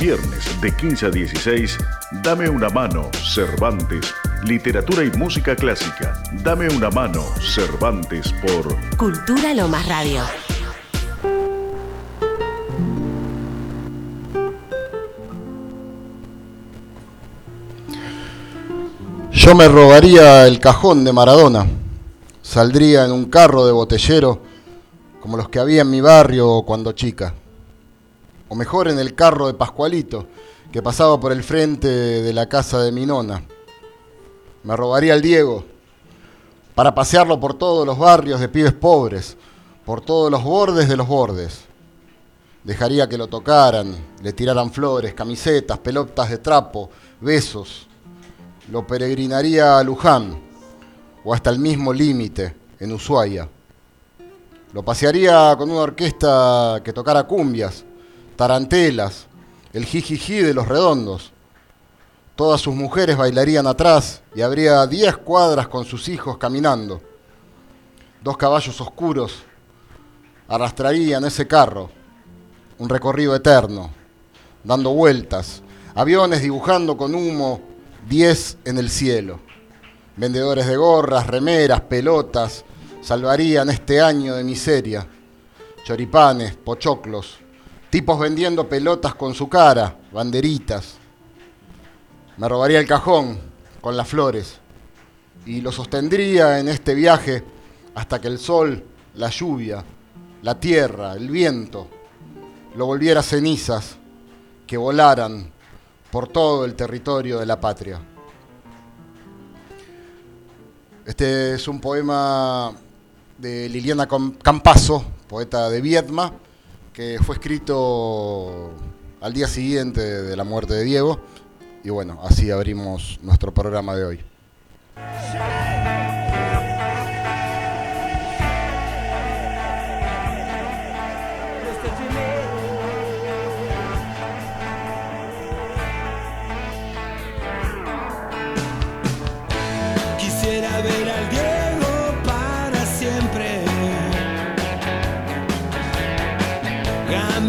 Viernes de 15 a 16, Dame una mano, Cervantes. Literatura y música clásica. Dame una mano, Cervantes por Cultura Lo Más Radio. Yo me robaría el cajón de Maradona. Saldría en un carro de botellero como los que había en mi barrio cuando chica. O mejor en el carro de Pascualito, que pasaba por el frente de la casa de mi nona. Me robaría el Diego para pasearlo por todos los barrios de pibes pobres, por todos los bordes de los bordes. Dejaría que lo tocaran, le tiraran flores, camisetas, pelotas de trapo, besos lo peregrinaría a Luján o hasta el mismo límite, en Ushuaia. Lo pasearía con una orquesta que tocara cumbias, tarantelas, el jijiji de los redondos. Todas sus mujeres bailarían atrás y habría diez cuadras con sus hijos caminando. Dos caballos oscuros arrastrarían ese carro, un recorrido eterno, dando vueltas, aviones dibujando con humo 10 en el cielo. Vendedores de gorras, remeras, pelotas, salvarían este año de miseria. Choripanes, pochoclos, tipos vendiendo pelotas con su cara, banderitas. Me robaría el cajón con las flores y lo sostendría en este viaje hasta que el sol, la lluvia, la tierra, el viento, lo volviera cenizas que volaran por todo el territorio de la patria. Este es un poema de Liliana Campazo, poeta de Viedma, que fue escrito al día siguiente de la muerte de Diego. Y bueno, así abrimos nuestro programa de hoy.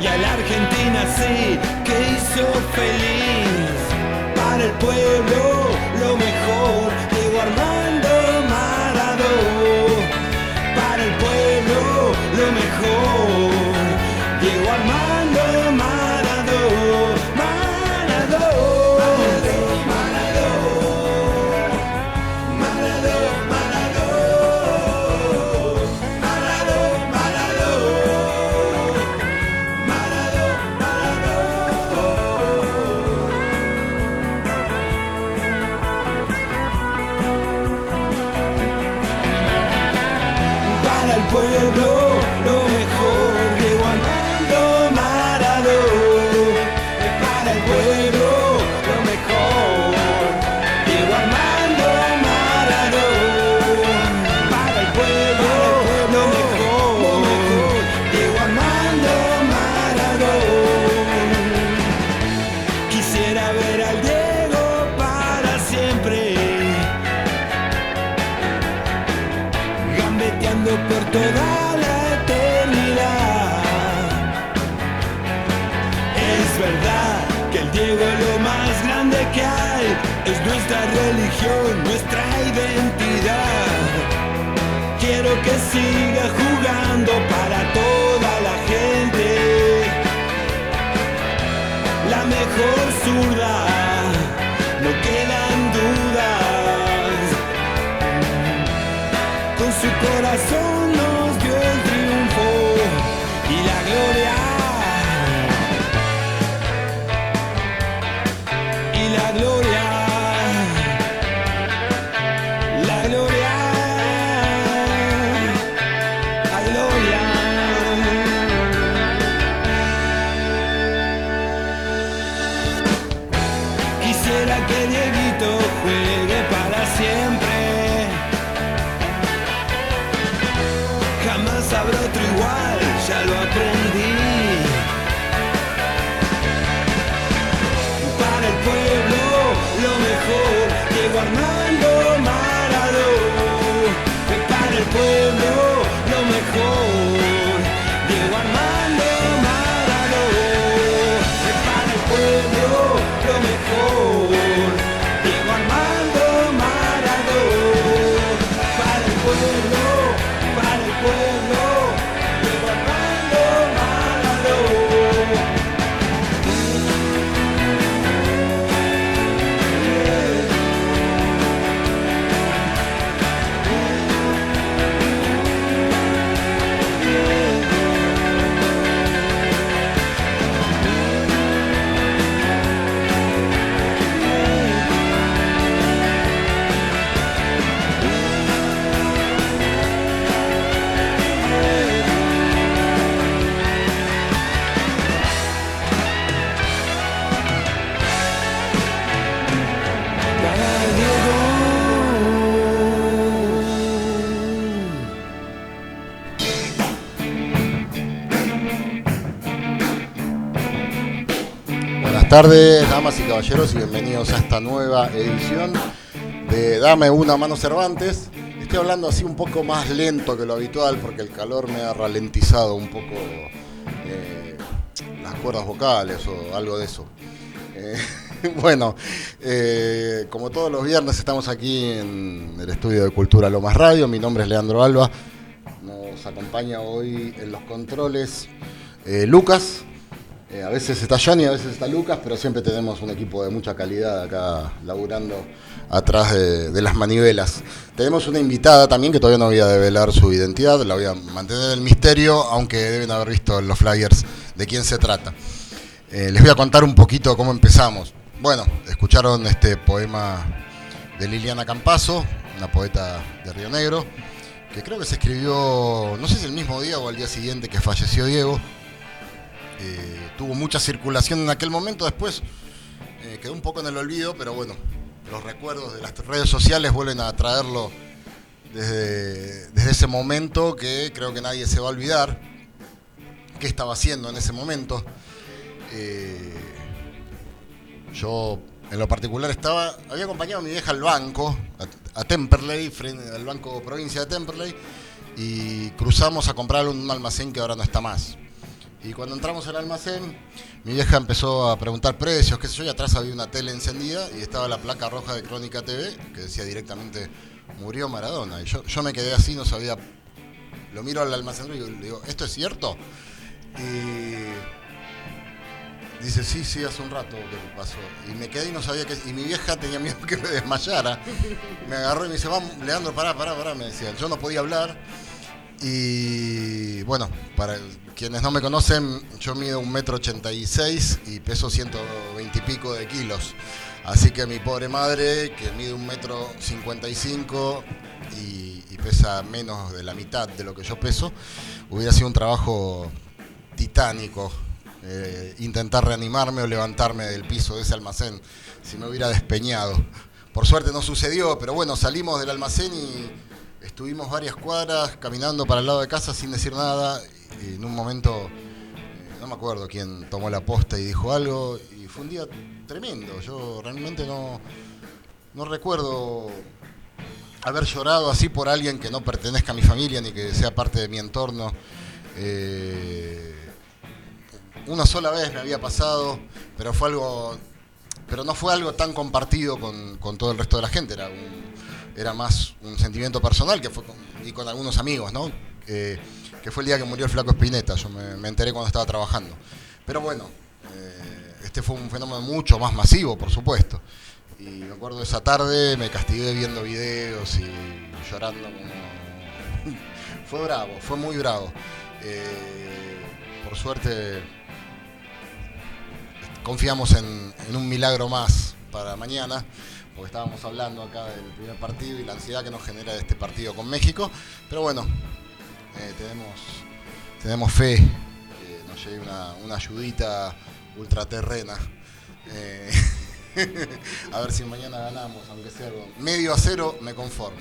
Y a la Argentina sí que hizo feliz. Para el pueblo tardes, damas y caballeros, y bienvenidos a esta nueva edición de Dame una mano Cervantes. Estoy hablando así un poco más lento que lo habitual porque el calor me ha ralentizado un poco eh, las cuerdas vocales o algo de eso. Eh, bueno, eh, como todos los viernes estamos aquí en el estudio de Cultura Lomas Radio. Mi nombre es Leandro Alba. Nos acompaña hoy en los controles Lucas. A veces está Johnny, a veces está Lucas, pero siempre tenemos un equipo de mucha calidad acá laburando atrás de, las manivelas. Tenemos una invitada también que todavía no voy a develar su identidad, la voy a mantener en el misterio, aunque deben haber visto los flyers de quién se trata. Eh, les voy a contar un poquito cómo empezamos. Bueno, escucharon este poema de Liliana Campazo, una poeta de Río Negro, que creo que se escribió, no sé si el mismo día o al día siguiente que falleció Diego. Eh, tuvo mucha circulación en aquel momento, después eh, quedó un poco en el olvido, pero bueno, los recuerdos de las redes sociales vuelven a traerlo desde, ese momento que creo que nadie se va a olvidar qué estaba haciendo en ese momento. Eh, yo en lo particular estaba, había acompañado a mi vieja al banco, a, Temperley, al banco provincia de Temperley, y cruzamos a comprar un almacén que ahora no está más. Y cuando entramos al almacén, mi vieja empezó a preguntar precios, qué sé yo, y atrás había una tele encendida y estaba la placa roja de Crónica TV que decía directamente murió Maradona. Y yo, yo me quedé así, no sabía. Lo miro al almacén y le digo, ¿esto es cierto? Y dice, sí, sí, hace un rato que pasó. Y me quedé y no sabía qué. Y mi vieja tenía miedo que me desmayara. Me agarró y me dice, vamos, Leandro, pará, pará, pará. Me decía, yo no podía hablar. Y bueno, para quienes no me conocen, yo mido un metro ochenta y seis y peso 120 y pico de kilos. Así que mi pobre madre, que mide un metro cincuenta y cinco y pesa menos de la mitad de lo que yo peso, hubiera sido un trabajo titánico eh, intentar reanimarme o levantarme del piso de ese almacén si me hubiera despeñado. Por suerte no sucedió, pero bueno, salimos del almacén y Estuvimos varias cuadras caminando para el lado de casa sin decir nada y en un momento, eh, no me acuerdo quién tomó la posta y dijo algo y fue un día tremendo. Yo realmente no, no recuerdo haber llorado así por alguien que no pertenezca a mi familia ni que sea parte de mi entorno. Eh, una sola vez me había pasado, pero fue algo, pero no fue algo tan compartido con, con todo el resto de la gente. Era un, era más un sentimiento personal que fue con, y con algunos amigos, ¿no? que fue el día que murió el flaco Espineta, yo me, enteré cuando estaba trabajando. Pero bueno, eh, este fue un fenómeno mucho más masivo, por supuesto. Y me acuerdo esa tarde, me castigué viendo videos y llorando fue bravo, fue muy bravo. Eh, por suerte confiamos en un milagro más para mañana porque estábamos hablando acá del primer partido y la ansiedad que nos genera este partido con México. Pero bueno, eh, tenemos, tenemos fe que nos llegue una, ayudita ultraterrena. Eh, a ver si mañana ganamos, aunque sea medio a cero, me conformo.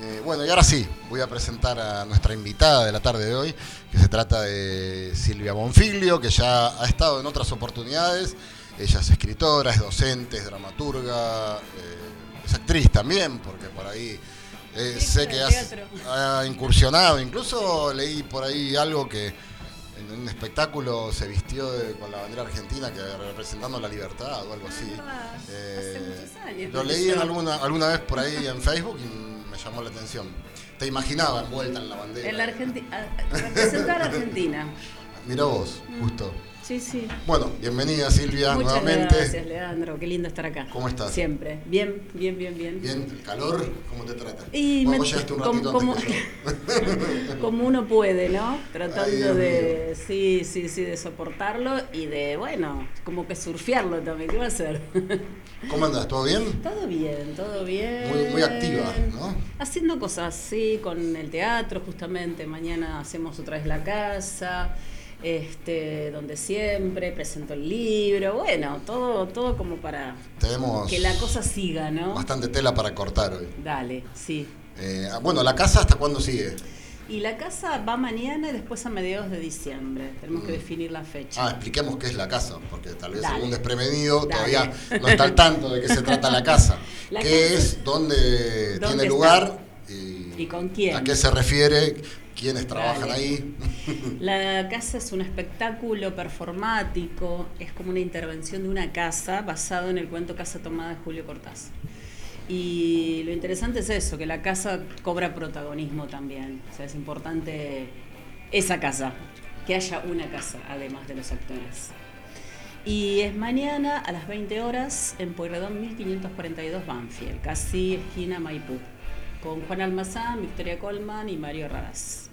Eh, bueno, y ahora sí, voy a presentar a nuestra invitada de la tarde de hoy, que se trata de Silvia Bonfiglio, que ya ha estado en otras oportunidades ella es escritora, es docente, es dramaturga, eh, es actriz también, porque por ahí eh, sé que ha incursionado. Incluso leí por ahí algo que en un espectáculo se vistió con la bandera argentina que representando la libertad o algo así. Ah, eh, lo leí alguna, alguna vez por ahí en Facebook y me llamó la atención. Te imaginaba envuelta en la bandera. En la Argentina, representar a Argentina. Mira vos, justo. Sí, sí. Bueno, bienvenida Silvia Muchas nuevamente. Gracias, Leandro. Qué lindo estar acá. ¿Cómo estás? Siempre. Bien, bien, bien, bien. Bien, el calor, ¿cómo te trata? Y un ratito como, como uno puede, ¿no? Tratando de, sí, sí, sí, de soportarlo y de, bueno, como que surfearlo también. ¿Qué va a hacer? ¿Cómo andas? ¿Todo bien? Todo bien, todo bien. Muy, muy activa, ¿no? Haciendo cosas, sí, con el teatro justamente. Mañana hacemos otra vez la casa este, donde siempre presento el libro, bueno, todo, todo como para que la cosa siga, ¿no? Bastante tela para cortar hoy. Dale, sí. Eh, bueno, ¿la casa hasta cuándo sigue? Y la casa va mañana y después a mediados de diciembre. Tenemos que Mm. definir la fecha. Ah, expliquemos qué es la casa, porque tal vez algún desprevenido todavía no está al tanto de qué se trata la casa. La ¿Qué casa- es? ¿Dónde, ¿Dónde tiene está? lugar? Y, ¿Y con quién? ¿A qué se refiere? ¿Quiénes trabajan ahí? La casa es un espectáculo performático, es como una intervención de una casa basado en el cuento Casa Tomada de Julio Cortázar. Y lo interesante es eso, que la casa cobra protagonismo también. O sea, es importante esa casa, que haya una casa además de los actores. Y es mañana a las 20 horas en Pueyrredón 1542 Banfield, casi esquina Maipú, con Juan Almazán, Victoria Colman y Mario Radas.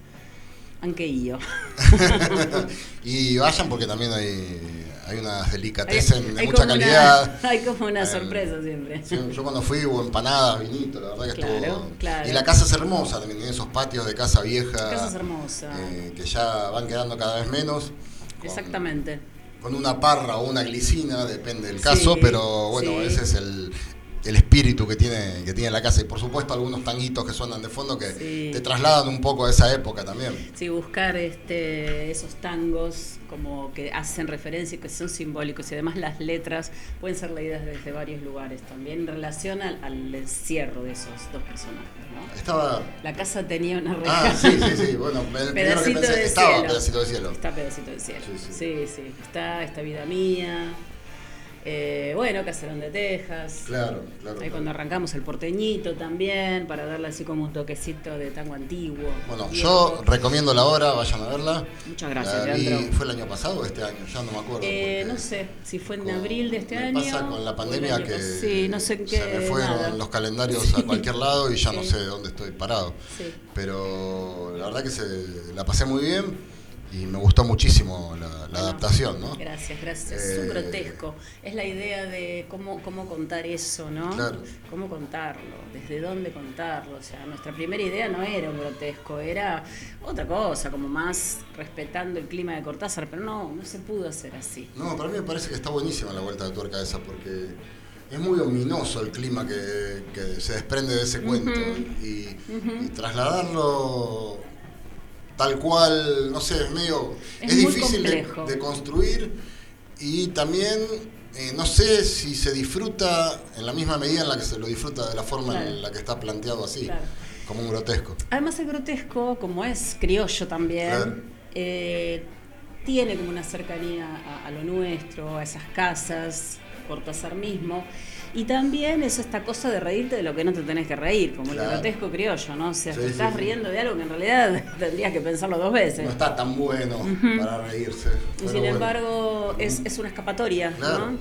Aunque yo. y vayan porque también hay, hay unas delicatessen de hay mucha como una- calidad. hay como una Eh, sorpresa siempre. Sí, yo cuando fui hubo empanadas, vinito, la verdad que Claro, estuvo. claro. Y la casa es hermosa también, tiene esos patios de casa vieja. La casa es hermosa. eh, que ya van quedando cada vez menos. con- Exactamente. Con una parra o una glicina, depende del Sí, caso, pero bueno, sí. ese es el, el espíritu que tiene, que tiene la casa. Y por supuesto algunos tanguitos que suenan de fondo que Sí. te trasladan un poco a esa época también. Sí, buscar este, esos tangos como que hacen referencia y que son simbólicos y además las letras pueden ser leídas desde varios lugares también en relación al, al encierro de esos dos personajes. ¿no? Estaba. La casa tenía una reja. Ah, sí, sí, sí. Bueno, el primero que Pedacito pensé de estaba cielo. pedacito de cielo. Está pedacito de cielo. Sí, sí. Sí, sí. Está esta vida mía. Eh, bueno, Caserón de Texas. Claro, claro. Ahí claro. cuando arrancamos el porteñito también, para darle así como un toquecito de tango antiguo. Bueno, viejo. yo recomiendo la obra, vayan a verla. Muchas gracias, La vi-. ¿Fue el año pasado o este año? Ya no me acuerdo. Eh, no sé si fue en con- abril de este me año. pasa con la pandemia que Sí, no sé qué. se me fueron nada. los calendarios a cualquier lado y ya no Sí. sé dónde estoy parado. Sí. Pero la verdad que se, la pasé muy bien y me gustó muchísimo la, adaptación, ¿no? Gracias, gracias. Eh, es un grotesco. Es la idea de cómo, cómo contar eso, ¿no? Claro. Cómo contarlo, desde dónde contarlo. O sea, nuestra primera idea no era un grotesco, era otra cosa, como más respetando el clima de Cortázar, pero no, no se pudo hacer así. No, para mí me parece que está buenísima la vuelta de tuerca esa porque es muy ominoso el clima que, que se desprende de ese cuento y, y trasladarlo tal cual, no sé, es medio... Es difícil de, construir y también eh, no sé si se disfruta en la misma medida en la que se lo disfruta de la forma Claro. en la que está planteado así, Claro. como un grotesco. Además el grotesco, como es criollo también, Claro. eh, tiene como una cercanía a, a lo nuestro, a esas casas, Cortázar mismo. Y también es esta cosa de reírte de lo que no te tenés que reír, como Claro. el grotesco criollo, ¿no? O sea, Sí, te estás sí. riendo de algo que en realidad tendrías que pensarlo dos veces. No está tan bueno para reírse. y sin bueno. embargo, es, es una escapatoria, Claro. ¿no?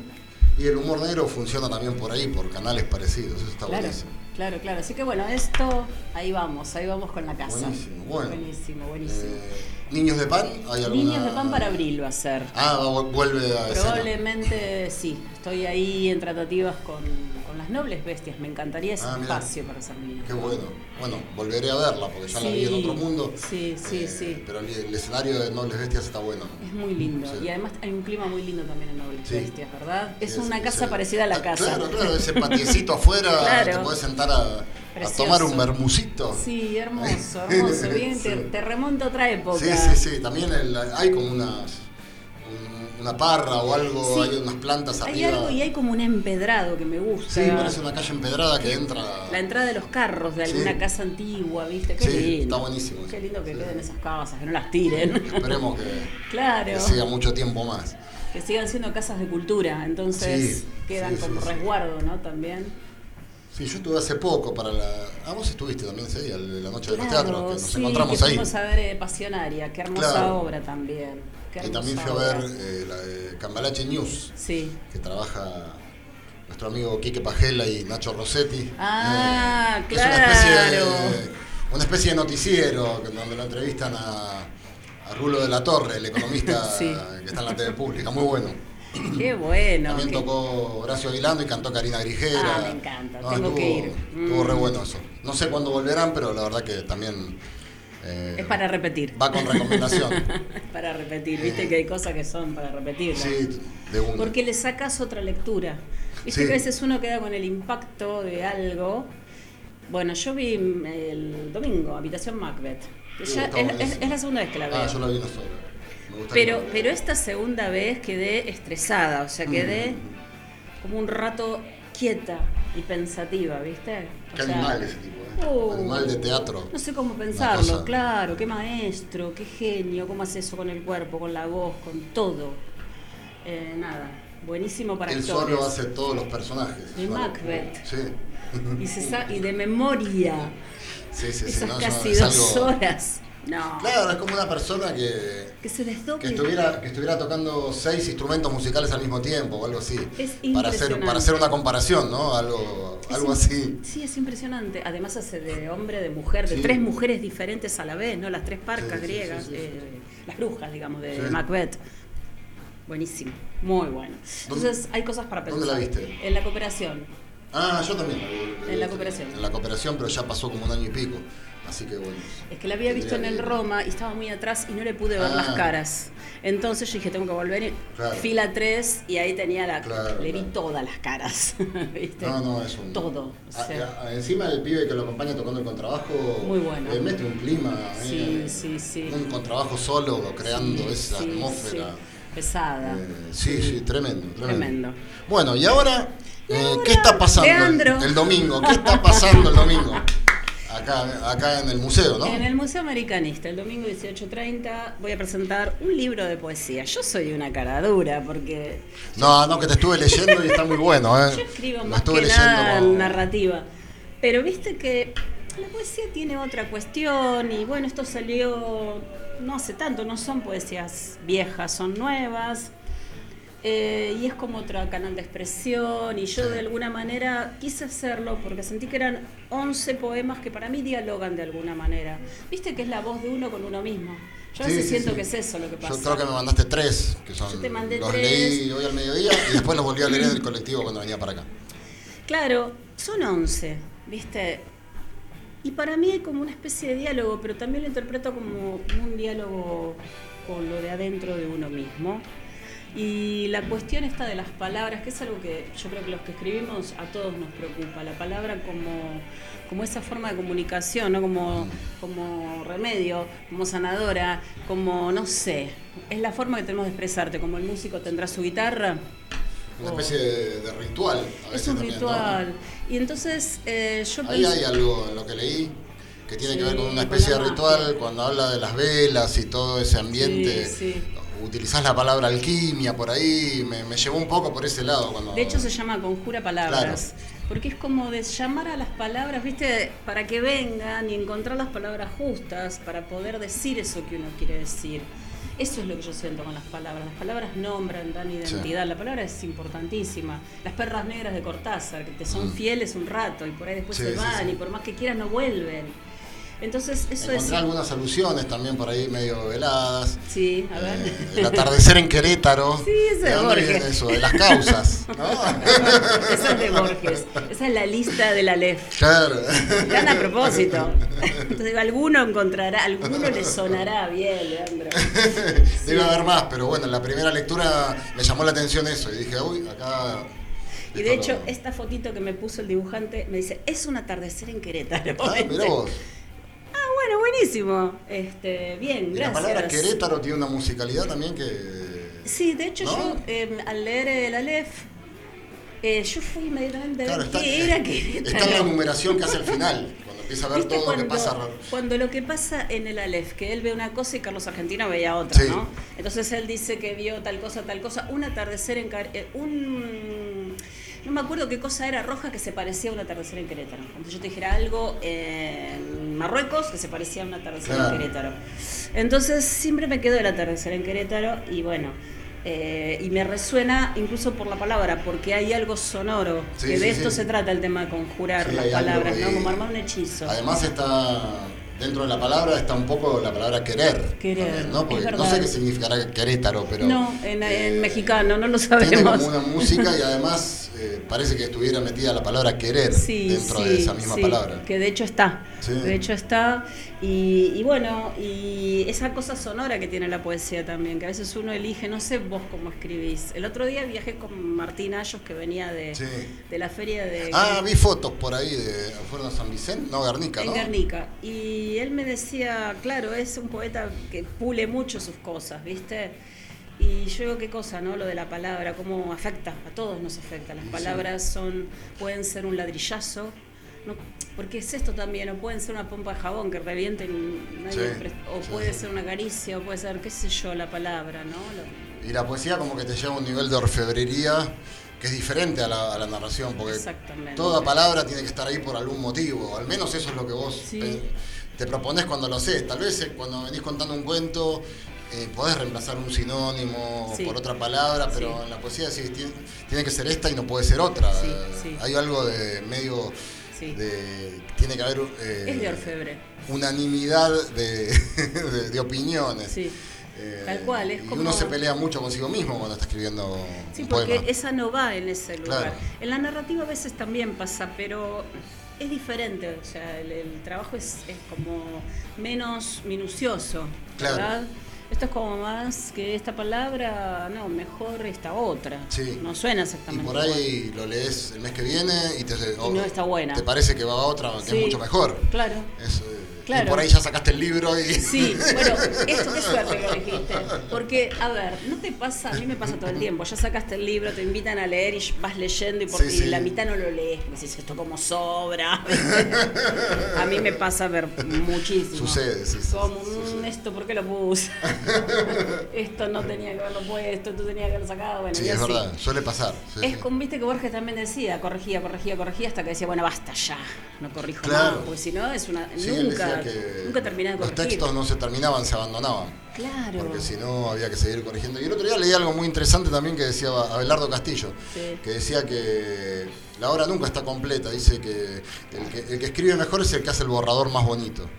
Y el humor negro funciona también por ahí, por canales parecidos. Eso está Claro, buenísimo. claro, claro. Así que bueno, esto, ahí vamos, ahí vamos con la casa. Buenísimo, bueno. Buenísimo, buenísimo. Eh, ¿Niños de pan? ¿Hay alguna... Niños de pan para abril va a ser. Ah, vu- vuelve a escena. Probablemente sí. Estoy ahí en tratativas con, con las nobles bestias. Me encantaría ese Ah, espacio para hacer niños. Qué bueno. Bueno, volveré a verla porque ya la vi en otro mundo. sí, sí, sí. Pero el, el escenario de Nobles Bestias está bueno. Es muy lindo. Sí. Y además hay un clima muy lindo también en Nobles Sí. Bestias, ¿verdad? Es una casa parecida a la Ah, casa. Claro, claro, ese patiecito afuera, Claro. te puedes sentar a, a tomar un bermucito. Sí, hermoso, hermoso. Bien, te, Sí. te remonta a otra época. Sí, sí, sí. También el- hay como unas, un- una parra o algo, Sí. hay unas plantas Hay arriba. algo y hay como un empedrado que me gusta. Sí, parece una calle empedrada que entra. La entrada de los carros de Sí. alguna casa antigua, ¿viste? Qué lindo. está buenísimo. Qué lindo que queden esas casas, que no las tiren. Esperemos que, claro. que siga mucho tiempo más. Que sigan siendo casas de cultura, entonces quedan como resguardo, ¿no? También. Sí, yo estuve hace poco para la. Ah, vos estuviste también ese día, la noche de los Claro, teatros, que nos sí, encontramos que ahí. fuimos a ver eh, Pasionaria, qué hermosa Claro. obra también. Y también fui a ver eh, la de Cambalache News, Sí. que trabaja nuestro amigo Quique Pajela y Nacho Rossetti. Ah, que Es una especie, claro. de, una especie de noticiero donde lo entrevistan a, a Rulo de la Torre, el economista Sí. que está en la TV pública. Muy bueno. Qué bueno. También qué- tocó Horacio Aguilando y cantó Karina Grijera. Ah, me encanta, tengo estuvo, que ir. Estuvo Mm. re bueno eso. No sé cuándo volverán, pero la verdad que también. eh, Es para repetir. Va con recomendación. Es para repetir, viste que hay cosas que son para repetir. sí, de una. Porque le sacas otra lectura. Viste Sí. que a veces uno queda con el impacto de algo. Bueno, yo vi mm, el domingo Habitación Macbeth. Ya es, buenísimo. es- es la segunda vez que la veo. Ah, yo la vi una sola. Pero, pero esta segunda vez quedé estresada, o sea, quedé Mm. como un rato quieta y pensativa, ¿viste? O Qué sea, animal ese tipo, ¿eh? uh, animal de teatro. No sé cómo pensarlo, claro, qué maestro, qué genio, cómo hace eso con el cuerpo, con la voz, con todo. Eh, nada, buenísimo para Él actores. solo hace todos los personajes. De Macbeth. Sí. Y, se sa- y de memoria, Sí, sí, sí. esas no, casi dos algo- horas. No, Claro, es como una persona que, que se desdoble. que, estuviera, que estuviera tocando seis instrumentos musicales al mismo tiempo o algo así. Es para hacer, para hacer una comparación, ¿no? Algo, Es algo así. Sí, es impresionante. Además hace de hombre, de mujer, de Sí. tres mujeres diferentes a la vez, ¿no? Las tres parcas Sí, griegas, eh, las brujas, digamos, de. Macbeth. Buenísimo, muy bueno. Entonces hay cosas para pensar. ¿Dónde la viste? En la cooperación. Ah, yo también. En la cooperación. En la cooperación, pero ya pasó como un año y pico. Así que bueno. Es que la había visto en el Roma y estaba muy atrás y no le pude ver Ah. las caras. Entonces yo dije, tengo que volver. Claro. Fila 3 y ahí tenía la... Claro, le vi claro. todas las caras. ¿viste? No, no, es un. Todo. o Ah, sea. ah, encima el pibe que lo acompaña tocando el contrabajo. Muy bueno. Le mete un clima. Sí, eh, sí, sí. Un contrabajo solo, creando Sí, esa sí, atmósfera. sí. Pesada. Eh, sí, sí, tremendo, tremendo. Tremendo. Bueno, y ahora, eh, ¿qué está pasando el, el domingo? ¿Qué está pasando el domingo? Acá, acá en el museo, ¿no? En el Museo Americanista, el domingo 18.30, voy a presentar un libro de poesía. Yo soy una cara dura porque No, no, que te estuve leyendo y está muy bueno, ¿eh? yo escribo Lo más estuve que nada leyendo como- narrativa. Pero viste que la poesía tiene otra cuestión y bueno, esto salió no hace tanto, no son poesías viejas, son nuevas. Eh, y es como otro canal de expresión y yo de alguna manera quise hacerlo porque sentí que eran 11 poemas que para mí dialogan de alguna manera. Viste que es la voz de uno con uno mismo. Yo a veces sí, siento sí. que es eso lo que pasa. Yo creo que me mandaste tres, que son Yo te mandé los tres. leí hoy al mediodía y después los volví a leer en el colectivo cuando venía para acá. Claro, son 11, ¿viste? Y para mí hay como una especie de diálogo, pero también lo interpreto como un diálogo con lo de adentro de uno mismo. Y la cuestión está de las palabras, que es algo que yo creo que los que escribimos a todos nos preocupa. La palabra como, como esa forma de comunicación, ¿no? como, como remedio, como sanadora, como no sé. Es la forma que tenemos de expresarte, como el músico tendrá su guitarra. Una especie de, de ritual. A veces es un también, ¿no? ritual. Y entonces eh, yo Ahí pensé- hay algo en lo que leí que tiene que ver con una especie de ritual cuando habla de las velas y todo ese ambiente. Sí, sí. Utilizás la palabra alquimia por ahí, me, me llevó un poco por ese lado. Cuando... De hecho se llama conjura palabras, porque es como de llamar a las palabras, viste, para que vengan y encontrar las palabras justas para poder decir eso que uno quiere decir. Eso es lo que yo siento con las palabras. Las palabras nombran, dan identidad. La palabra es importantísima. Las perras negras de Cortázar, que te son Mm. fieles un rato y por ahí después Sí, se van sí. y por más que quieran no vuelven. Entonces eso Encontré es... algunas alusiones también por ahí medio veladas. Sí, a ver. Eh, el atardecer en Querétaro. Sí, ese ¿De es dónde Borges. viene eso? De las causas, ¿no? Esa es de Borges. Esa es la lista de la LEF. claro. Tan a propósito. Entonces digo, alguno encontrará, alguno le sonará bien, Leandro. Debe haber más, pero bueno, en la primera lectura me llamó la atención eso y dije, uy, acá. Y de hecho, esta fotito que me puso el dibujante me dice, es un atardecer en Querétaro. Ah, mirá vos. Bueno, buenísimo. Este, bien, Y la gracias. palabra Querétaro tiene una musicalidad también que. Sí, de hecho ¿No? yo eh, al leer el Aleph, eh, yo fui inmediatamente a Claro, ver está, qué era Querétaro. está la numeración que hace al final, cuando empieza a ver ¿Viste todo lo que pasa. cuando lo que pasa en el Aleph, que él ve una cosa y Carlos Argentino veía otra, Sí. ¿no? Entonces él dice que vio tal cosa, tal cosa, un atardecer en Car- eh, un no me acuerdo qué cosa era roja que se parecía a un atardecer en Querétaro. Entonces yo te dijera algo en Marruecos que se parecía a un atardecer Claro. en Querétaro. Entonces siempre me quedo el atardecer en Querétaro y bueno, eh, y me resuena incluso por la palabra, porque hay algo sonoro, Sí, que de esto sí. se trata el tema de conjurar las palabras, ¿no? Como armar un hechizo. Además está dentro de la palabra está un poco la palabra querer. Querer, también, ¿no? Porque no sé qué significará Querétaro, pero. no, en, en eh, mexicano, no lo Tiene sabemos. como una música y además eh, parece que estuviera metida la palabra querer Sí, dentro sí, de esa misma sí, palabra. Que de hecho está. De hecho está. Y, y bueno, y esa cosa sonora que tiene la poesía también, que a veces uno elige, no sé vos cómo escribís. El otro día viajé con Martín Ayos, que venía de, de la feria de. Ah, vi fotos por ahí de fueron a San Vicente, no, Guernica, en ¿no? Guernica. Y él me decía, claro, es un poeta que pule mucho sus cosas, ¿viste? Y yo digo, qué cosa, ¿no? Lo de la palabra, cómo afecta, a todos nos afecta. Las palabras son, pueden ser un ladrillazo, ¿no? porque es esto también, o pueden ser una pompa de jabón que revienten nadie Sí, o sí, puede sí. ser una caricia, o puede ser, qué sé yo, la palabra, ¿no? Lo- Y la poesía como que te lleva a un nivel de orfebrería que es diferente a la, a la narración, porque toda palabra tiene que estar ahí por algún motivo, al menos eso es lo que vos Sí. te, te propones cuando lo haces. Tal vez eh, cuando venís contando un cuento eh, podés reemplazar un sinónimo Sí. por otra palabra, pero Sí. en la poesía decís, tiene, tiene que ser esta y no puede ser otra. Sí. Hay algo de medio... De, tiene que haber eh, es de orfebre. unanimidad de, de- de opiniones. Sí. Eh, Tal cual, es y como- uno se pelea mucho consigo mismo cuando está escribiendo Sí, un porque poema. esa no va en ese lugar. Claro. En la narrativa a veces también pasa, pero es diferente. O sea, el, el trabajo es, es como menos minucioso, Claro. ¿verdad? Esto es como más que esta palabra, no, mejor esta otra. Sí. No suena Y exactamente por igual. ahí lo lees el mes que viene y te Y no está buena. Te parece que va a otra que Sí, es mucho mejor. Claro. Es, eh, Claro. Y por ahí ya sacaste el libro y. Sí, bueno, esto qué suerte que elegiste. Porque, a ver, no te pasa, a mí me pasa todo el tiempo. Ya sacaste el libro, te invitan a leer y vas leyendo y por Sí, la mitad no lo lees. Me dices, esto como sobra. a mí me pasa a ver muchísimo. Sucede, sí, Como, "Mm, esto, ¿por qué lo puse? esto no tenía que haberlo puesto, esto tenía que haberlo sacado. Bueno, Sí, es así. verdad, suele pasar. Es como, viste que Borges también decía, corregía, corregía, corregía, hasta que decía, bueno, basta ya, no corrijo Claro. más, porque si no es una... Nunca, que nunca terminé de Los textos no se terminaban, se abandonaban. Claro. Porque si no había que seguir corrigiendo. Y el otro día leí algo muy interesante también que decía Abelardo Castillo, Sí. que decía que la obra nunca está completa. Dice que el, que el que escribe mejor es el que hace el borrador más bonito.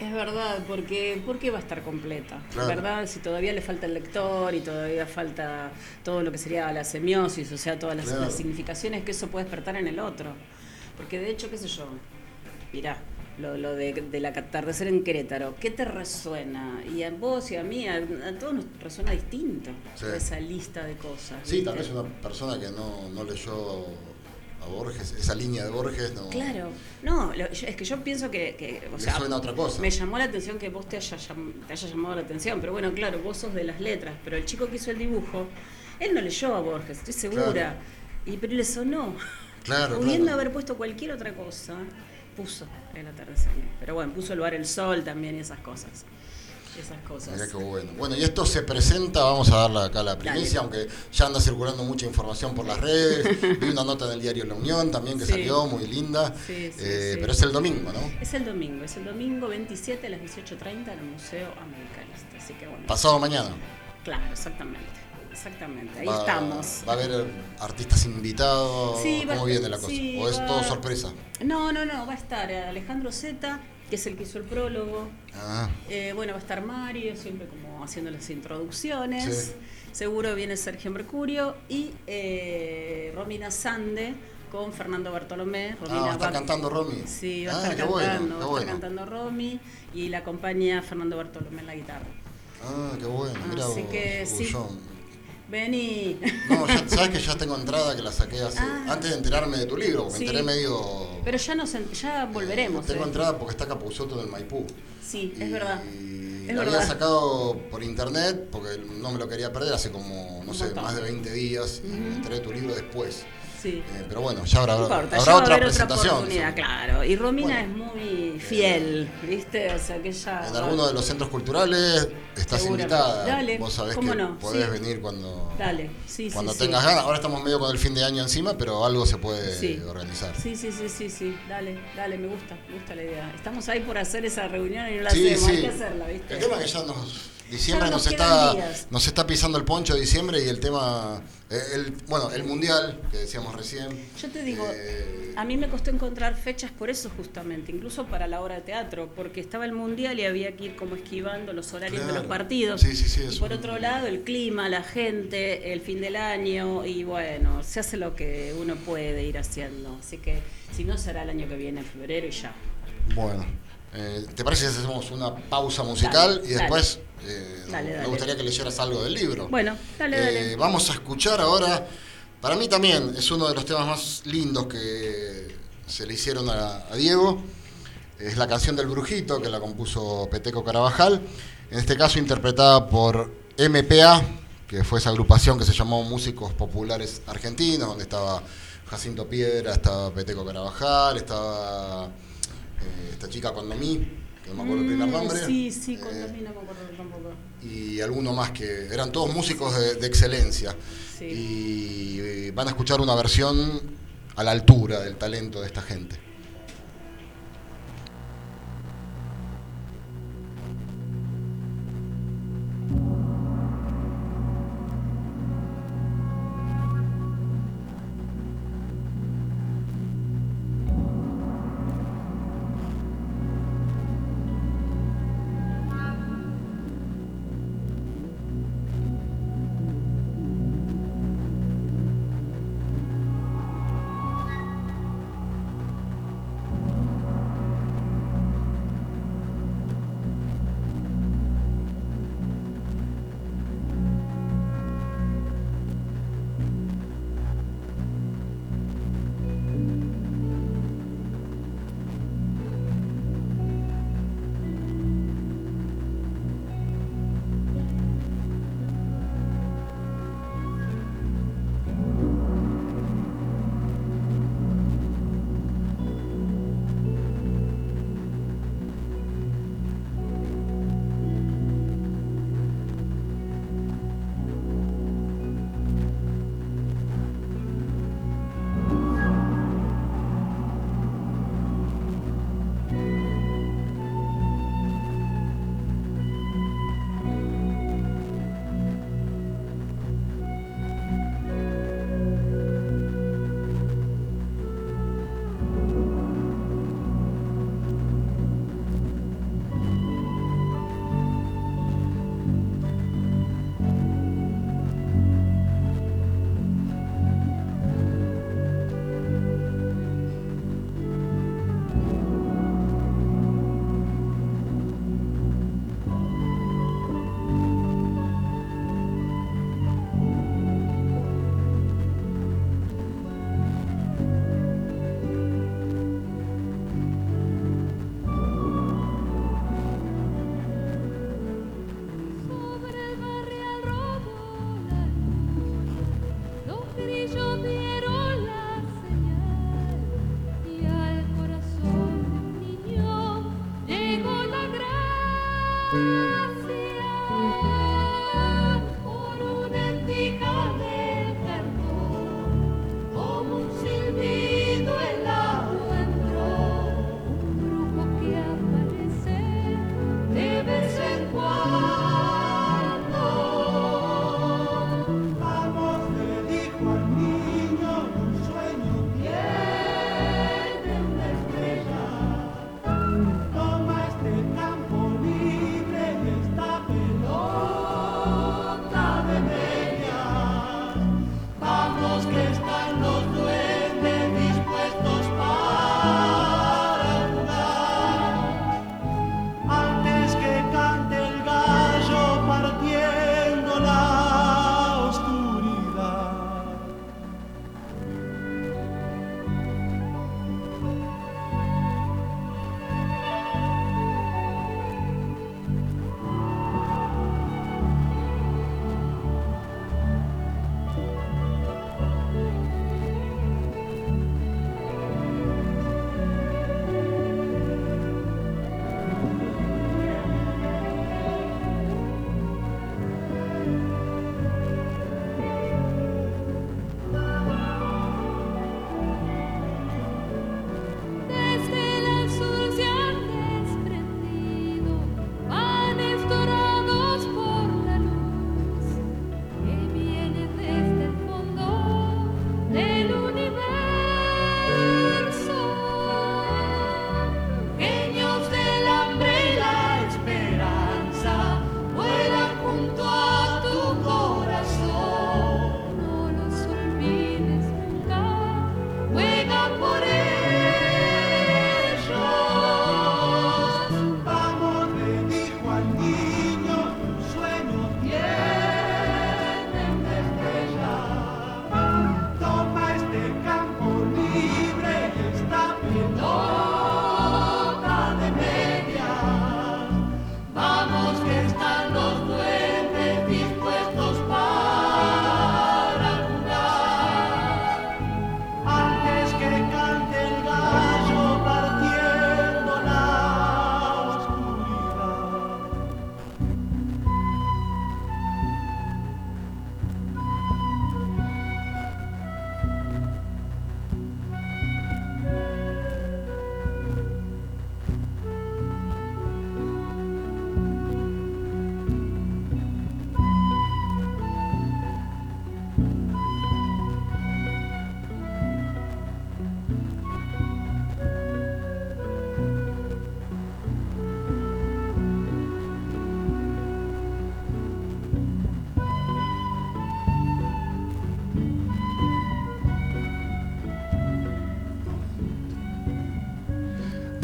Es verdad, porque ¿por qué va a estar completa? Claro. ¿Verdad? Si todavía le falta el lector y todavía falta todo lo que sería la semiosis, o sea, todas las, Claro. las significaciones que eso puede despertar en el otro. Porque de hecho, qué sé yo, mirá, lo, lo de, la atardecer en Querétaro, ¿qué te resuena? Y a vos y a mí, a, a todos nos resuena distinto Sí. esa lista de cosas. Sí, tal ¿viste? vez una persona que no, no leyó a Borges, esa línea de Borges, no. Claro, no, lo- yo- es que yo pienso que, que, o Le sea, suena otra cosa. me llamó la atención que vos te haya, te haya llamado la atención, pero bueno, claro, vos sos de las letras, pero el chico que hizo el dibujo, él no leyó a Borges, estoy segura, Claro. y pero le sonó, Claro, pudiendo claro. haber puesto cualquier otra cosa, puso el atardecer, pero bueno, puso el bar el sol también y esas cosas, esas cosas. Mirá qué bueno. Bueno, y esto se presenta, vamos a darle acá la primicia, Dale. aunque ya anda circulando mucha información por las redes. Vi una nota en el diario La Unión también que Sí. salió, muy linda. Sí, sí, Eh. Pero es el domingo, ¿no? Es el domingo, es el domingo 27 a las 18.30 en el Museo Americanista, así que bueno. Pasado mañana. Claro, exactamente. Exactamente, ahí Va- estamos. Va a haber artistas invitados. Sí, ¿Cómo viene la cosa? sí, ¿O es va- todo sorpresa? No, no, no, va a estar Alejandro Zeta, que es el que hizo el prólogo. Ah, Eh, bueno, va a estar Mario, siempre como haciendo las introducciones. Sí. Seguro viene Sergio Mercurio y eh, Romina Sande con Fernando Bartolomé. Romina Ah, va a estar va- cantando Romy. Sí, va a Ah, estar qué cantando, bueno, va a estar bueno. cantando Romy y la acompaña Fernando Bartolomé en la guitarra. Ah, qué bueno. Así que sí. Vení. No, ya, sabes que ya tengo entrada que la saqué hace, Ah. antes de enterarme de tu libro, me Sí. enteré medio. Pero ya nos ya volveremos. Tengo eh. entrada porque está Capuzotto en el Maipú. Sí, Y es verdad. la Es había verdad. sacado por internet porque no me lo quería perder hace como, no sé, más de 20 días y me enteré de tu libro después. Sí. Eh, pero bueno, ya habrá, No importa, habrá ya otra presentación. claro. Y Romina Bueno. es muy fiel, ¿viste? O sea que ella. En alguno de los centros culturales estás invitada. Dale, Vos sabés que no, podés sí. venir cuando, Dale, sí, cuando sí. tengas ganas. Ahora estamos medio con el fin de año encima, pero algo se puede organizar. Sí, sí, sí, sí, sí. Dale, dale, me gusta, me gusta la idea. Estamos ahí por hacer esa reunión y no la Sí, hacemos, hay que hacerla, ¿viste? El tema es que ya nos, Diciembre nos está, nos está pisando el poncho diciembre y el tema, eh, el, bueno, el mundial que decíamos recién. Yo te digo, eh, a mí me costó encontrar fechas por eso justamente, incluso para la obra de teatro, porque estaba el mundial y había que ir como esquivando los horarios de los partidos. Sí, sí, sí, y por otro lado, el clima, la gente, el fin del año y bueno, se hace lo que uno puede ir haciendo. Así que si no será el año que viene, en febrero y ya. Bueno, eh, ¿te parece si hacemos una pausa musical Dale, y después eh, Dale, me gustaría que leyeras algo del libro? Bueno, dale, Eh, dale. vamos a escuchar ahora, para mí también es uno de los temas más lindos que se le hicieron a, a Diego. Es la canción del Brujito que la compuso Peteco Carabajal, en este caso interpretada por MPA, que fue esa agrupación que se llamó Músicos Populares Argentinos, donde estaba Jacinto Piedra, estaba Peteco Carabajal, estaba eh, esta chica Condomí, que no me acuerdo el primer nombre. Sí, sí, Eh, cuando mí no me acuerdo tampoco. y alguno más que eran todos músicos de, de excelencia. Sí. Y eh, van a escuchar una versión a la altura del talento de esta gente.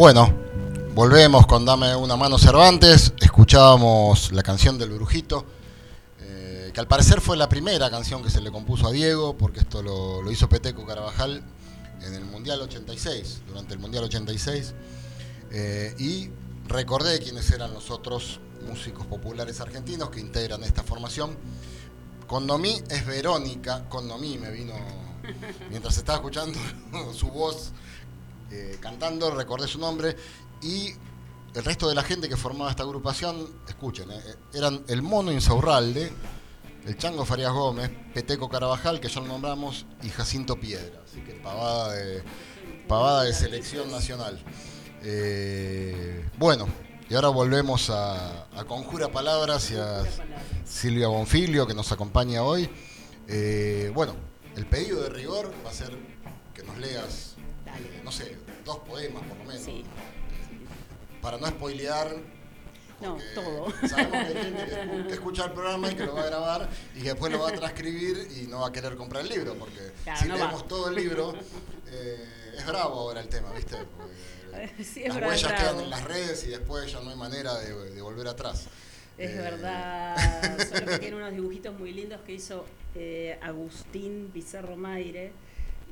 Bueno, volvemos con Dame una mano Cervantes. Escuchábamos la canción del Brujito, eh, que al parecer fue la primera canción que se le compuso a Diego, porque esto lo, hizo Peteco Carabajal en el Mundial 86, durante el Mundial 86. Eh, y recordé quiénes eran los otros músicos populares argentinos que integran esta formación. Condomí es Verónica, Condomí me vino mientras estaba escuchando su voz eh, cantando, recordé su nombre y el resto de la gente que formaba esta agrupación, escuchen, eh, eran el Mono Insaurralde, el Chango Farías Gómez, Peteco Carabajal, que ya lo nombramos, y Jacinto Piedra, así que pavada de, pavada de selección nacional. Eh, bueno, y ahora volvemos a, a Conjura Palabras y a Silvia Bonfilio, que nos acompaña hoy. Eh, bueno, el pedido de rigor va a ser que nos leas, Dale. no sé, dos poemas por lo menos. Sí. Para no spoilear. No, todo. Sabemos que hay gente que, que escucha el programa y que lo va a grabar y que después lo va a transcribir y no va a querer comprar el libro, porque Claro, si no va. leemos todo el libro, eh, es bravo ahora el tema, ¿viste? Porque Sí, las huellas bravo. quedan en las redes y después ya no hay manera de, de volver atrás. Es Eh, verdad, solo que tiene unos dibujitos muy lindos que hizo eh, Agustín Pizarro Maire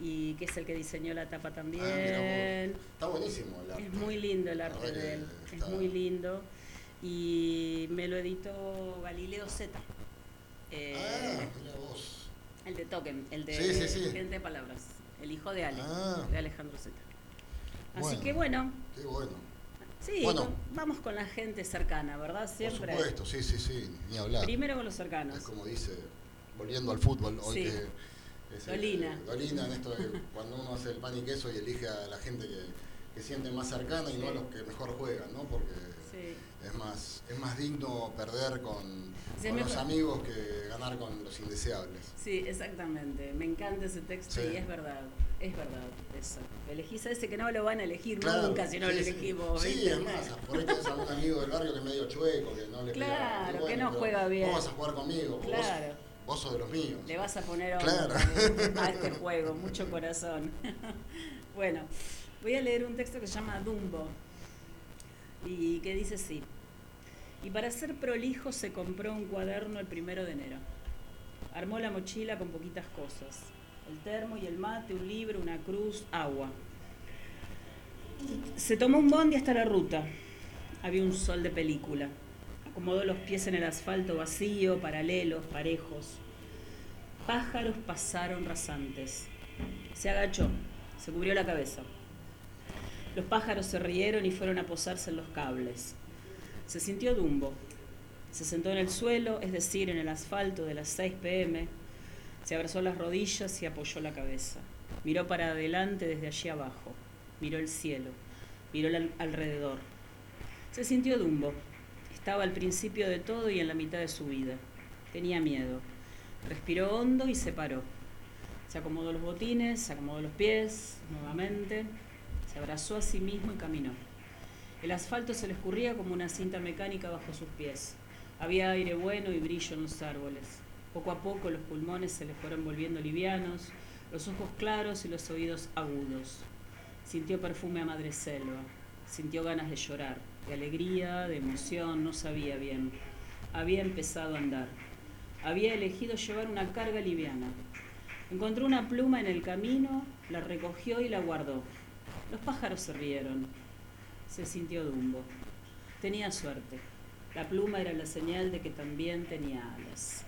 y que es el que diseñó la tapa también. Ah. Está buenísimo el arte. es muy lindo el arte de él, es muy lindo y me lo editó Galileo Z. Eh, Ah, vos. el de Token, el de Sí, sí, sí. Gente de Palabras, el hijo de Ale, Ah. de Alejandro Z. Así Bueno. que bueno, Qué bueno. sí, Bueno. vamos con la gente cercana, ¿verdad? Siempre. Por supuesto, sí, sí, sí, ni hablar. Primero con los cercanos. Es como dice, volviendo al fútbol, hoy que es, Dolina. Dolina, en esto de cuando uno hace el pan y queso y elige a la gente que, que siente más cercana y no a los que mejor juegan, ¿no? Porque Sí. es más, es más digno perder con, con los amigos que ganar con los indeseables. Sí, exactamente. Me encanta ese texto Sí. y es verdad. Es verdad eso. Elegís a ese que no lo van a elegir Claro, nunca si no lo elegimos. Sí, es más, por ahí tenés algún amigo del barrio que es medio chueco, que no le pega. Claro, Y que no juega bien. Vos vas a jugar conmigo, Claro. vos, sos de los míos. Le vas a poner Claro. también a este juego, mucho corazón. bueno, voy a leer un texto que se llama Dumbo y que dice así. Y para ser prolijo se compró un cuaderno el primero de enero. Armó la mochila con poquitas cosas. El termo y el mate, un libro, una cruz, agua. Se tomó un bondi hasta la ruta. Había un sol de película. Acomodó los pies en el asfalto vacío, paralelos, parejos. Pájaros pasaron rasantes. Se agachó, se cubrió la cabeza. Los pájaros se rieron y fueron a posarse en los cables. Se sintió Dumbo. Se sentó en el suelo, es decir, en el asfalto de las 6 pm. Se abrazó las rodillas y apoyó la cabeza. Miró para adelante desde allí abajo. Miró el cielo. Miró al- alrededor. Se sintió Dumbo. Estaba al principio de todo y en la mitad de su vida. Tenía miedo. Respiró hondo y se paró. Se acomodó los botines, se acomodó los pies nuevamente, se abrazó a sí mismo y caminó. El asfalto se le escurría como una cinta mecánica bajo sus pies. Había aire bueno y brillo en los árboles. Poco a poco los pulmones se le fueron volviendo livianos, los ojos claros y los oídos agudos. Sintió perfume a madreselva, sintió ganas de llorar, de alegría, de emoción, no sabía bien. Había empezado a andar. Había elegido llevar una carga liviana. Encontró una pluma en el camino, la recogió y la guardó. Los pájaros se rieron. Se sintió Dumbo. Tenía suerte. La pluma era la señal de que también tenía alas.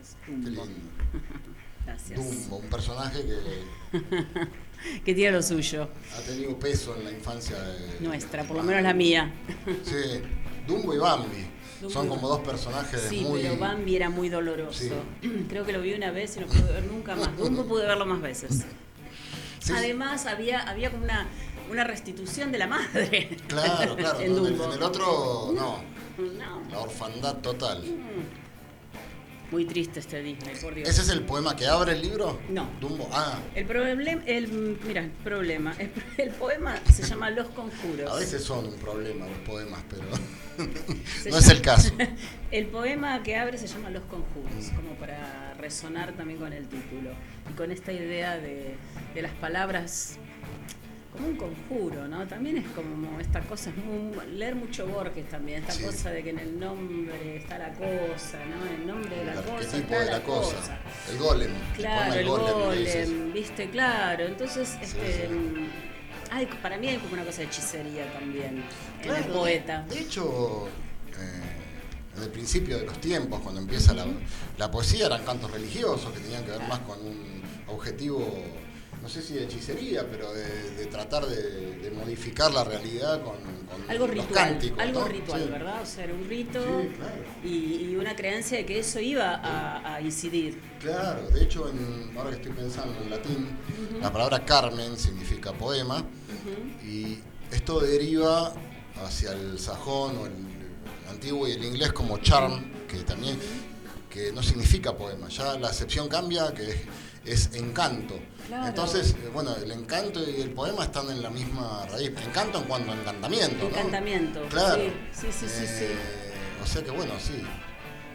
Es Qué Dumbo. lindo. Gracias. Dumbo, un personaje que Que tiene lo suyo. ha tenido peso en la infancia de, Nuestra, de por lo menos la mía. Sí, Dumbo y Bambi. Dumbo Son y como dos personajes Sí, muy. pero Bambi era muy doloroso. Sí. Creo que lo vi una vez y no pude ver nunca más. Dumbo pude verlo más veces. Sí, Además, había, había como una, una restitución de la madre. Claro, claro. en ¿no? En, el, Dumbo. en el otro, no. No, La orfandad total. Muy triste este Disney, por Dios. ¿Ese es el poema que abre el libro? No. Dumbo. Ah, El problema, el, mira, el problema, el, el poema se llama Los Conjuros. a veces son un problema los poemas, pero no es el caso. El poema que abre se llama Los Conjuros, como para resonar también con el título y con esta idea de, de las palabras como un conjuro, ¿no? También es como esta cosa, es muy- leer mucho Borges también, esta Sí. cosa de que en el nombre está la cosa, ¿no? En el nombre de la El cosa arquetipo está de la cosa. El golem. Claro, el el golem, viste, claro. Entonces, este, sí. hay- para mí hay como una cosa de hechicería también en Claro, el poeta. De hecho, eh, en el principio de los tiempos, cuando empieza la, la poesía, eran cantos religiosos que tenían que ver más con un objetivo, no sé si de hechicería, pero de, de tratar de, de modificar la realidad con, con Algo los ritual, cánticos, algo ¿no? ritual, Sí. ¿verdad? O sea, era un rito Sí, claro. y, y una creencia de que eso iba a, a incidir. Claro, de hecho, en- ahora que estoy pensando en latín, la palabra Carmen significa poema y esto deriva hacia el sajón o el antiguo y el inglés como charm, que también que no significa poema, ya la acepción cambia, que es, encanto. Claro. Entonces, eh, bueno, el encanto y el poema están en la misma raíz. Encanto en cuanto a encantamiento, ¿no? Encantamiento. Claro. Sí, sí, sí, sí, sí. Eh, O sea que bueno, sí.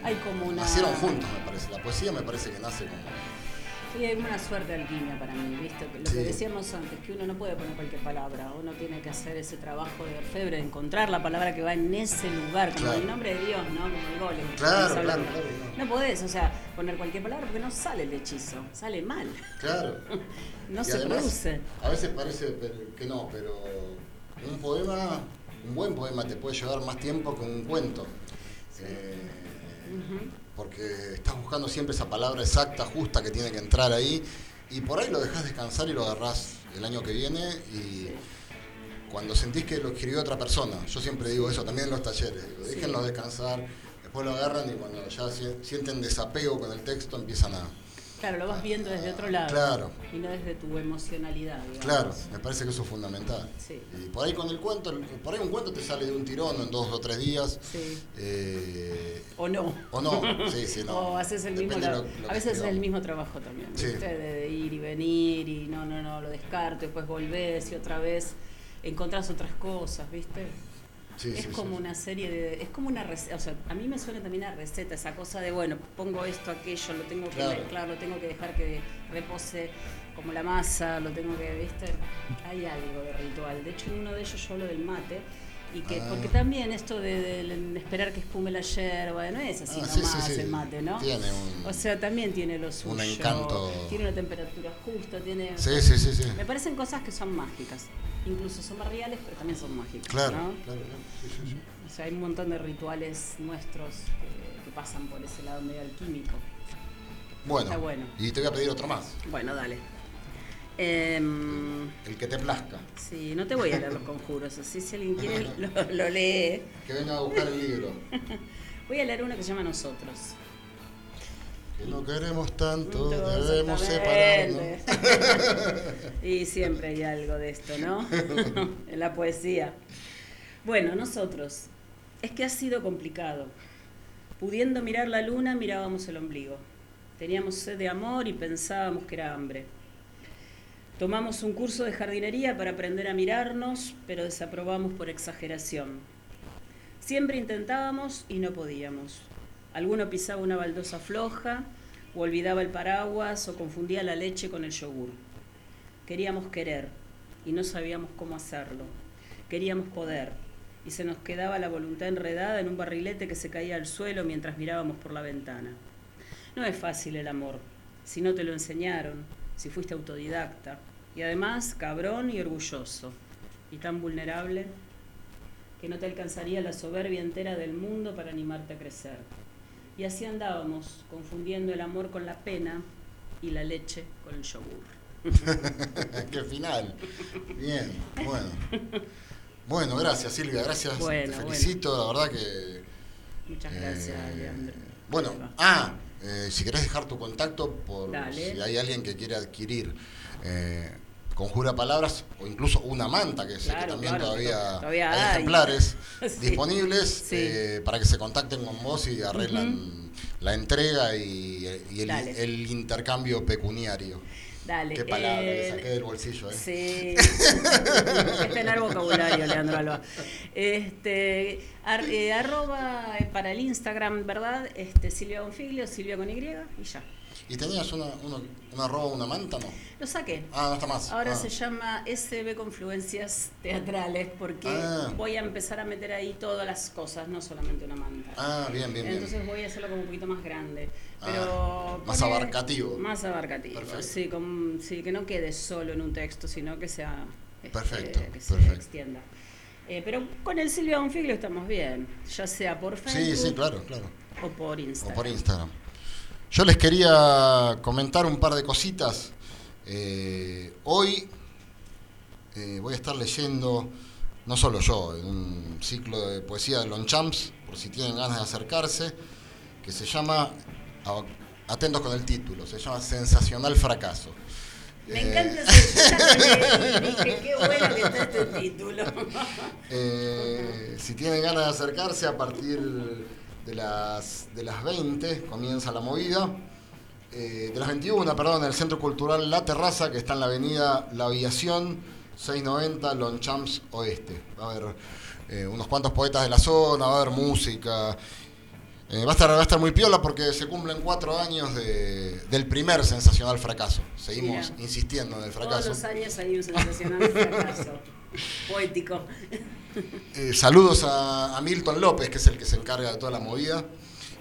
Hay como una. Nacieron juntos, me parece. La poesía me parece que nace como... Sí, hay una suerte alquimia para mí, ¿viste? Lo Sí. que decíamos antes, que uno no puede poner cualquier palabra, uno tiene que hacer ese trabajo de orfebre, de encontrar la palabra que va en ese lugar, como Claro. el nombre de Dios, ¿no? Como el golem. que Claro, claro, claro, No podés, o sea, poner cualquier palabra porque no sale el hechizo, sale mal, Claro. no Y se además, produce. A veces parece que no, pero un poema, un buen poema te puede llevar más tiempo que un cuento. Eh, Porque estás buscando siempre esa palabra exacta, justa que tiene que entrar ahí. Y por ahí lo dejas descansar y lo agarrás el año que viene. Y cuando sentís que lo escribió otra persona, yo siempre digo eso también en los talleres, digo, déjenlo descansar, después lo agarran y cuando ya si- sienten desapego con el texto empiezan a, Claro, lo vas viendo desde otro lado. Claro. Y no desde tu emocionalidad, digamos. Claro, me parece que eso es fundamental. Sí. Y por ahí con el cuento, por ahí un cuento te sale de un tirón en dos o tres días. Sí. eh, O no. o no, sí, sí, no. O haces el mismo Depende lo- lo a veces es el mismo trabajo también, Sí. De, de ir y venir y no, no, no, lo descarto, después volvés y otra vez encontrás otras cosas, ¿viste? Sí, es sí, como sí. una serie de. Es como una receta. O sea, a mí me suena también a receta, esa cosa de, bueno, pongo esto, aquello, lo tengo que Claro. mezclar, lo tengo que dejar que repose como la masa, lo tengo que, ¿viste? Hay algo de ritual. De hecho, en uno de ellos yo hablo del mate. Y que, Ah. porque también esto de, de esperar que espume la yerba, no es así Ah, nomás sí, sí. el mate, ¿no? Tiene un- O sea, también tiene lo suyo. encanto. Tiene una temperatura justa, tiene. Sí, sí, sí. Me parecen cosas que son mágicas. Incluso son más reales, pero también son mágicas. Claro, ¿no? claro, claro. Sí, sí, sí. O sea, hay un montón de rituales nuestros que, que pasan por ese lado medio alquímico. Bueno, Está bueno. y te voy a pedir otro más, Bueno, dale. Em, el que te plazca. sí, no te voy a leer los conjuros, así si alguien quiere lo, lo lee. Que venga a buscar el libro. Voy a leer uno que se llama Nosotros. Que no queremos tanto, Entonces, debemos separarnos. y siempre hay algo de esto, ¿no? en la poesía. Bueno, nosotros. Es que ha sido complicado. Pudiendo mirar la luna, mirábamos el ombligo. Teníamos sed de amor y pensábamos que era hambre. Tomamos un curso de jardinería para aprender a mirarnos, pero desaprobamos por exageración. Siempre intentábamos y no podíamos. Alguno pisaba una baldosa floja, o olvidaba el paraguas, o confundía la leche con el yogur. Queríamos querer y no sabíamos cómo hacerlo. Queríamos poder y se nos quedaba la voluntad enredada en un barrilete que se caía al suelo mientras mirábamos por la ventana. No es fácil el amor, si no te lo enseñaron, si fuiste autodidacta, y además cabrón y orgulloso, y tan vulnerable que no te alcanzaría la soberbia entera del mundo para animarte a crecer. Y así andábamos, confundiendo el amor con la pena y la leche con el yogur. Qué final. Bien, bueno. Bueno, gracias Silvia, gracias. Bueno, te bueno. felicito, la verdad que. Muchas gracias, eh, Leandro. Bueno, ah, eh, si querés dejar tu contacto por Dale. si hay alguien que quiere adquirir eh, conjura palabras o incluso una manta que sé que también claro, todavía, todavía hay, ejemplares Sí. disponibles Sí. eh, para que se contacten con vos y arreglan la entrega y, y el, el intercambio pecuniario. Dale. Qué palabra que eh, saqué del bolsillo, ¿eh? Sí, es tener vocabulario, Leandro Alba. Este, ar- eh, arroba eh, para el Instagram, ¿verdad? Este, Silvia Bonfiglio, Silvia con Y y ya. ¿Y tenías una, una roba, una manta, no? Lo saqué. Ah, no está más. Ahora Ah. se llama SB Confluencias Teatrales porque Ah. voy a empezar a meter ahí todas las cosas, no solamente una manta. Ah, bien, bien, bien. Entonces voy a hacerlo como un poquito más grande. Ah, más abarcativo. Más abarcativo, Perfecto. sí, con- sí, que no quede solo en un texto, sino que sea este, Perfecto, que se perfecto. extienda. Eh, pero con el Silvia Bonfiglio estamos bien, ya sea por Facebook Sí, sí, claro, claro. o por Instagram. O por Instagram. Yo les quería comentar un par de cositas. Eh, hoy eh, voy a estar leyendo, no solo yo, en un ciclo de poesía de Lonchamps, por si tienen ganas de acercarse, que se llama, atentos con el título, se llama Sensacional Fracaso. Me Eh, encanta dije, qué bueno que está este título. Eh, si tienen ganas de acercarse, a partir de las, de las 20 comienza la movida. Eh, de las 21, perdón, en el Centro Cultural La Terraza, que está en la avenida La Aviación, 690, Lonchamps Oeste. Va a haber eh, unos cuantos poetas de la zona, va a haber música. Eh, va, a estar, va a estar muy piola porque se cumplen cuatro años de- del primer sensacional fracaso. Seguimos Mira. insistiendo en el Todos fracaso. los años hay un sensacional fracaso poético. Eh, saludos a, a Milton López, que es el que se encarga de toda la movida.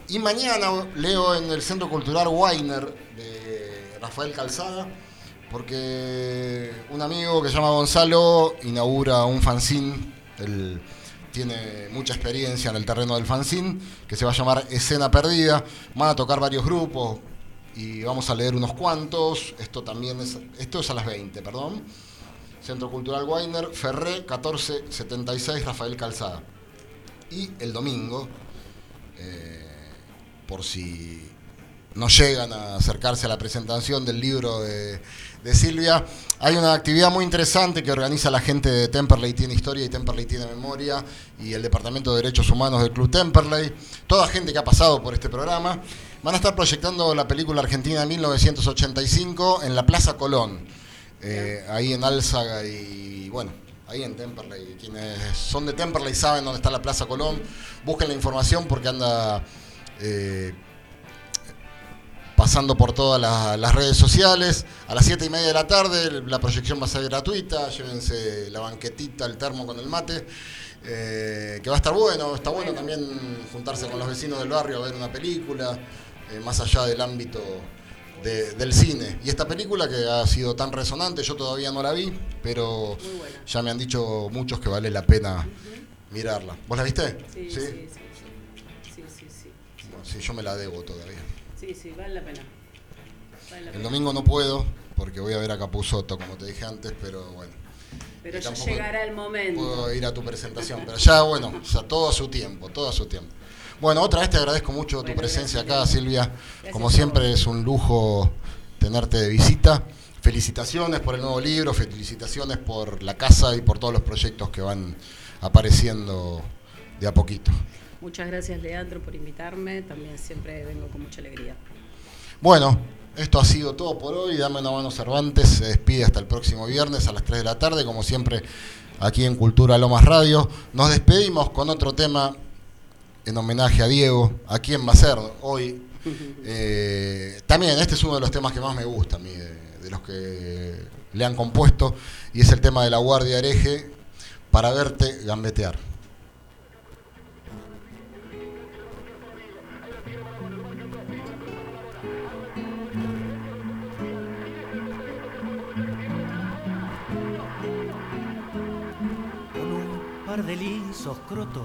Y mañana leo en el Centro Cultural Weiner de Rafael Calzada, porque un amigo que se llama Gonzalo inaugura un fanzine. Él tiene mucha experiencia en el terreno del fanzine, que se va a llamar Escena Perdida. Van a tocar varios grupos y vamos a leer unos cuantos. Esto también es, esto es a las 20, perdón. Centro Cultural Weiner, Ferré 1476, Rafael Calzada. Y el domingo, eh, por si no llegan a acercarse a la presentación del libro de, de Silvia, hay una actividad muy interesante que organiza la gente de Temperley Tiene Historia y Temperley Tiene Memoria y el Departamento de Derechos Humanos del Club Temperley. Toda gente que ha pasado por este programa. Van a estar proyectando la película argentina de 1985 en la Plaza Colón eh, ahí en Álzaga y bueno, ahí en Temperley. Quienes son de Temperley saben dónde está la Plaza Colón. Busquen la información porque anda eh, pasando por todas la- las redes sociales. A las 7 y media de la tarde la proyección va a ser gratuita. Llévense la banquetita, el termo con el mate. eh, que va a estar bueno, está bueno también juntarse con los vecinos del barrio a ver una película, más allá del ámbito de- del cine. Y esta película que ha sido tan resonante, yo todavía no la vi, pero ya me han dicho muchos que vale la pena mirarla. ¿Vos la viste? Sí, sí, sí, sí. Sí, sí, sí. Bueno, sí, yo me la debo todavía. Sí, sí, vale la pena. Vale la El pena. domingo no puedo, porque voy a ver a Capuzotto, como te dije antes, pero bueno. Pero ya llegará el momento. Puedo ir a tu presentación, pero ya, bueno, o sea, todo a su tiempo, todo a su tiempo. Bueno, otra vez te agradezco mucho tu presencia gracias. acá, Silvia. Gracias Como siempre es un lujo tenerte de visita. Felicitaciones por el nuevo libro, felicitaciones por la casa y por todos los proyectos que van apareciendo de a poquito. Muchas gracias, Leandro, por invitarme. También siempre vengo con mucha alegría. Bueno, esto ha sido todo por hoy. Dame una mano Cervantes. Se despide hasta el próximo viernes a las 3 de la tarde, como siempre aquí en Cultura Lomas Radio. Nos despedimos con otro tema en homenaje a Diego. ¿A quién va a ser hoy? Eh, también este es uno de los temas que más me gusta a mí, de, de los que le han compuesto, y es el tema de la Guardia Hereje, para verte gambetear. con un par de lisos crotos,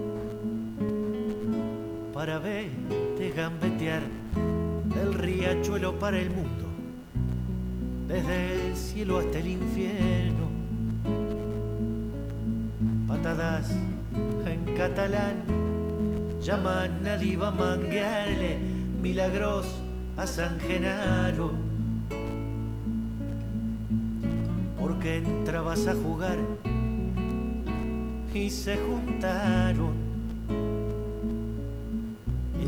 para verte gambetear del riachuelo para el mundo, desde el cielo hasta el infierno. Patadas en catalán llaman a diva manguearle milagros a San Genaro que entrabas a jugar y se juntaron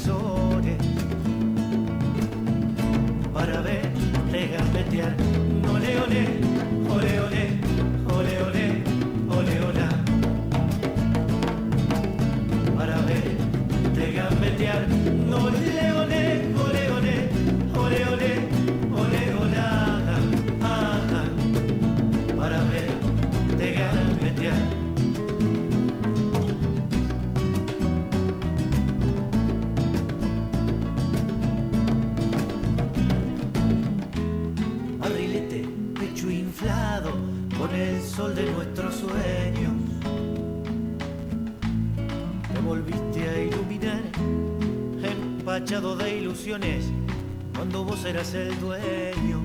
televisores para verte gambetear. Ole, ole, ole, ole, ole, ole, ole, ola. Para verte gambetear. Sol de nuestros sueños. Te volviste a iluminar, empachado de ilusiones, cuando vos eras el dueño.